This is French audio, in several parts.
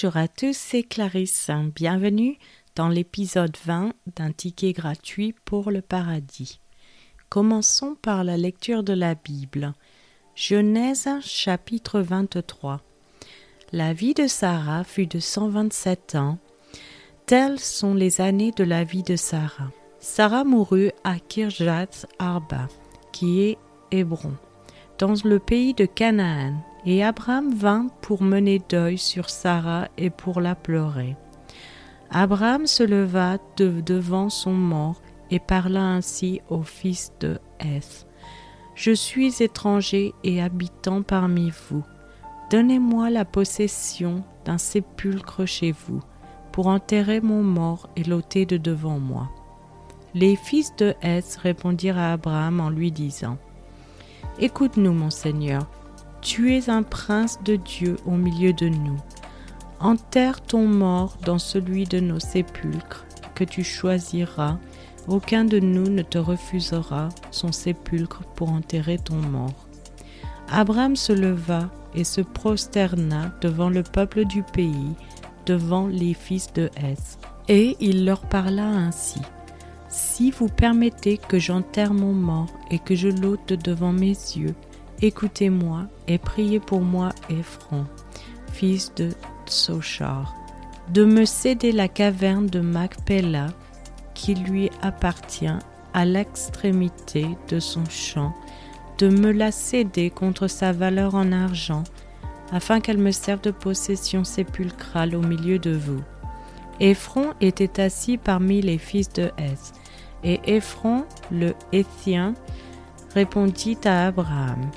Bonjour à tous, c'est Clarisse. Bienvenue dans l'épisode 20 d'un ticket gratuit pour le paradis. Commençons par la lecture de la Bible. Genèse chapitre 23. La vie de Sarah fut de 127 ans. Telles sont les années de la vie de Sarah. Sarah mourut à Kirjath Arba, qui est Hébron, dans le pays de Canaan, et Abraham vint pour mener deuil sur Sarah et pour la pleurer. Abraham se leva de devant son mort et parla ainsi au fils de Heth. Je suis étranger et habitant parmi vous. Donnez-moi la possession d'un sépulcre chez vous, pour enterrer mon mort et l'ôter de devant moi. Les fils de Heth répondirent à Abraham en lui disant Écoute-nous, mon Seigneur, tu es un prince de Dieu au milieu de nous. Enterre ton mort dans celui de nos sépulcres que tu choisiras. Aucun de nous ne te refusera son sépulcre pour enterrer ton mort. Abraham se leva et se prosterna devant le peuple du pays, devant les fils de Heth. Et il leur parla ainsi. Si vous permettez que j'enterre mon mort et que je l'ôte devant mes yeux, Écoutez-moi et priez pour moi, Ephron, fils de Tsochar, de me céder la caverne de Macpéla qui lui appartient à l'extrémité de son champ, de me la céder contre sa valeur en argent, afin qu'elle me serve de possession sépulcrale au milieu de vous. Ephron était assis parmi les fils de Heth, et Ephron, le Héthien, répondit à Abraham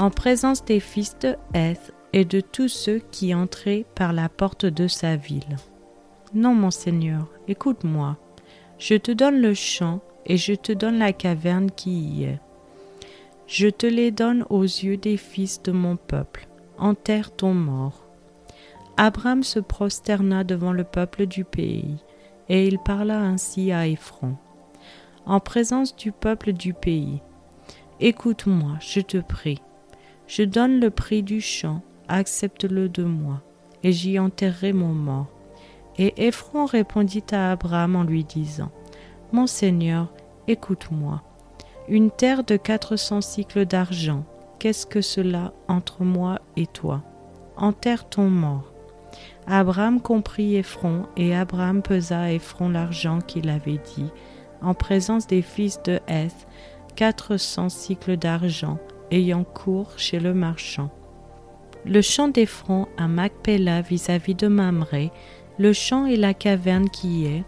en présence des fils de Heth et de tous ceux qui entraient par la porte de sa ville. Non, mon Seigneur, écoute-moi. Je te donne le champ et je te donne la caverne qui y est. Je te les donne aux yeux des fils de mon peuple. Enterre ton mort. Abraham se prosterna devant le peuple du pays, et il parla ainsi à Ephron. En présence du peuple du pays. Écoute-moi, je te prie. Je donne le prix du champ, accepte-le de moi, et j'y enterrerai mon mort. Et Ephron répondit à Abraham en lui disant, Mon Seigneur, écoute-moi. Une terre de quatre cents cycles d'argent, qu'est-ce que cela entre moi et toi? Enterre ton mort. Abraham comprit Ephron, et Abraham pesa Ephron l'argent qu'il avait dit, en présence des fils de Heth, quatre cents cycles d'argent, ayant cours chez le marchand. Le champ d'Ephron à Macpéla vis-à-vis de Mamré, le champ et la caverne qui y est,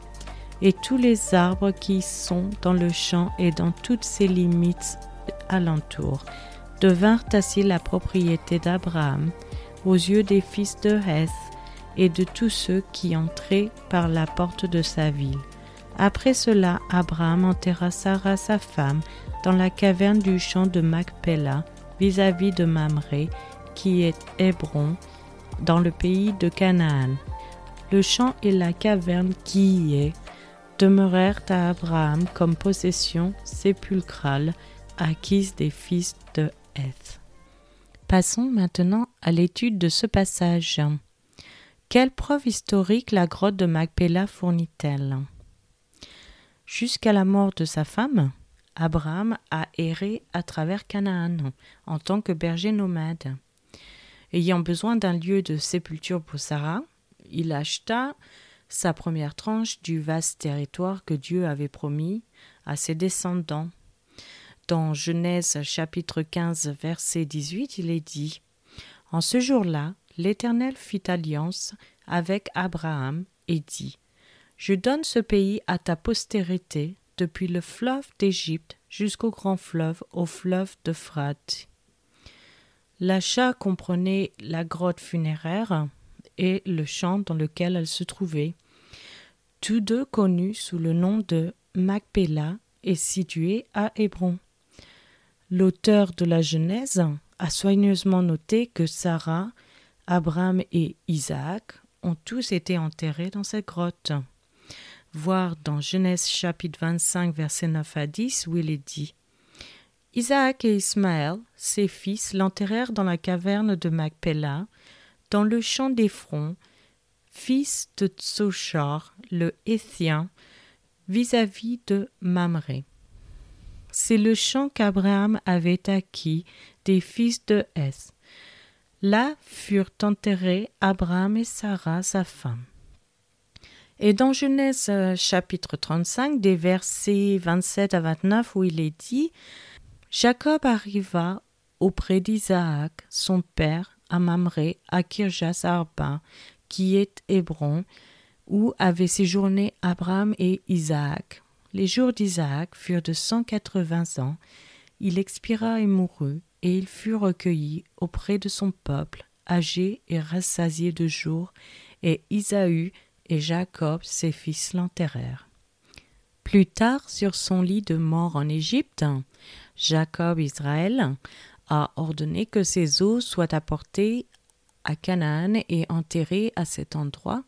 et tous les arbres qui sont dans le champ et dans toutes ses limites alentour, devinrent ainsi la propriété d'Abraham aux yeux des fils de Heth et de tous ceux qui entraient par la porte de sa ville. Après cela, Abraham enterra Sarah sa femme dans la caverne du champ de Macpéla, vis-à-vis de Mamré, qui est Hébron, dans le pays de Canaan. Le champ et la caverne qui y est demeurèrent à Abraham comme possession sépulcrale acquise des fils de Heth. Passons maintenant à l'étude de ce passage. Quelle preuve historique la grotte de Macpéla fournit-elle? Jusqu'à la mort de sa femme, Abraham a erré à travers Canaan en tant que berger nomade. Ayant besoin d'un lieu de sépulture pour Sarah, il acheta sa première tranche du vaste territoire que Dieu avait promis à ses descendants. Dans Genèse chapitre 15 verset 18, il est dit En ce jour-là, l'Éternel fit alliance avec Abraham et dit Je donne ce pays à ta postérité depuis le fleuve d'Égypte jusqu'au grand fleuve, au fleuve de Frate. L'achat comprenait la grotte funéraire et le champ dans lequel elle se trouvait, tous deux connus sous le nom de Macpéla et situés à Hébron. L'auteur de la Genèse a soigneusement noté que Sarah, Abraham et Isaac ont tous été enterrés dans cette grotte voir dans Genèse chapitre 25 versets 9 à 10 où il est dit Isaac et Ismaël, ses fils, l'enterrèrent dans la caverne de Macpéla, dans le champ d'Éphron, fils de Tsochar, le Héthien, vis-à-vis de Mamré. C'est le champ qu'Abraham avait acquis des fils de Heth. Là furent enterrés Abraham et Sarah, sa femme. Et dans Genèse euh, chapitre 35, des versets 27 à 29, où il est dit Jacob arriva auprès d'Isaac, son père, à Mamré, à Kirjas Arba, qui est Hébron, où avaient séjourné Abraham et Isaac. Les jours d'Isaac furent de cent quatre-vingts ans. Il expira et mourut, et il fut recueilli auprès de son peuple, âgé et rassasié de jours, et Isaü et Jacob, ses fils, l'enterrèrent. Plus tard, sur son lit de mort en Égypte, Jacob Israël a ordonné que ses os soient apportés à Canaan et enterrés à cet endroit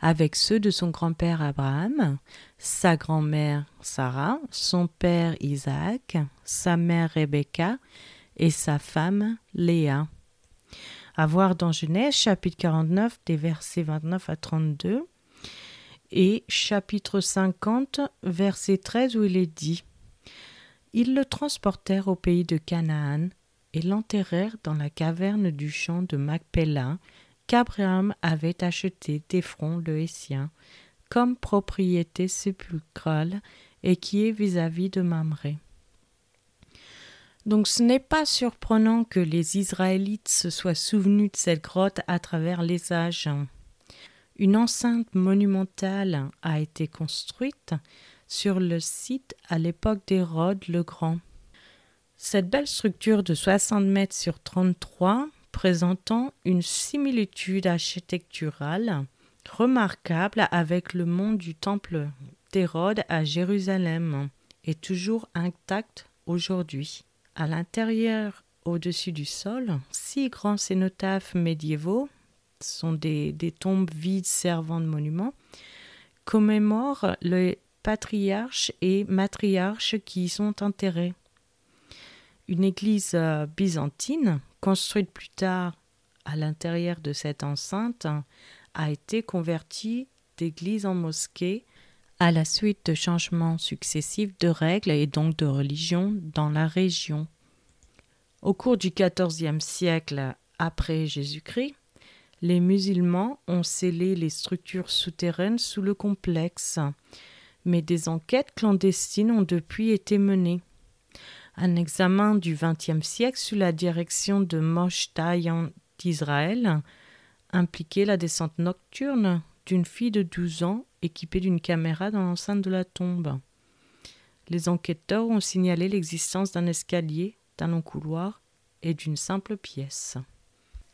avec ceux de son grand-père Abraham, sa grand-mère Sarah, son père Isaac, sa mère Rebecca et sa femme Léa. À voir dans Genèse chapitre 49 des versets 29 à 32 et chapitre 50 verset 13 où il est dit Ils le transportèrent au pays de Canaan et l'enterrèrent dans la caverne du champ de Macpéla qu'Abraham avait acheté d'Ephron le Hessien comme propriété sépulcrale et qui est vis-à-vis de Mamré. Donc ce n'est pas surprenant que les Israélites se soient souvenus de cette grotte à travers les âges. Une enceinte monumentale a été construite sur le site à l'époque d'Hérode le Grand. Cette belle structure de 60 mètres sur 33, présentant une similitude architecturale remarquable avec le mont du temple d'Hérode à Jérusalem, est toujours intacte aujourd'hui. À l'intérieur, au-dessus du sol, six grands cénotaphes médiévaux, sont des, tombes vides servant de monuments, commémorent les patriarches et matriarches qui y sont enterrés. Une église euh, byzantine, construite plus tard à l'intérieur de cette enceinte, a été convertie d'église en mosquée à la suite de changements successifs de règles et donc de religion dans la région. Au cours du XIVe siècle après Jésus-Christ, les musulmans ont scellé les structures souterraines sous le complexe, mais des enquêtes clandestines ont depuis été menées. Un examen du XXe siècle sous la direction de Moshe Dayan d'Israël impliquait la descente nocturne d'une fille de 12 ans équipée d'une caméra dans l'enceinte de la tombe. Les enquêteurs ont signalé l'existence d'un escalier, d'un long couloir et d'une simple pièce.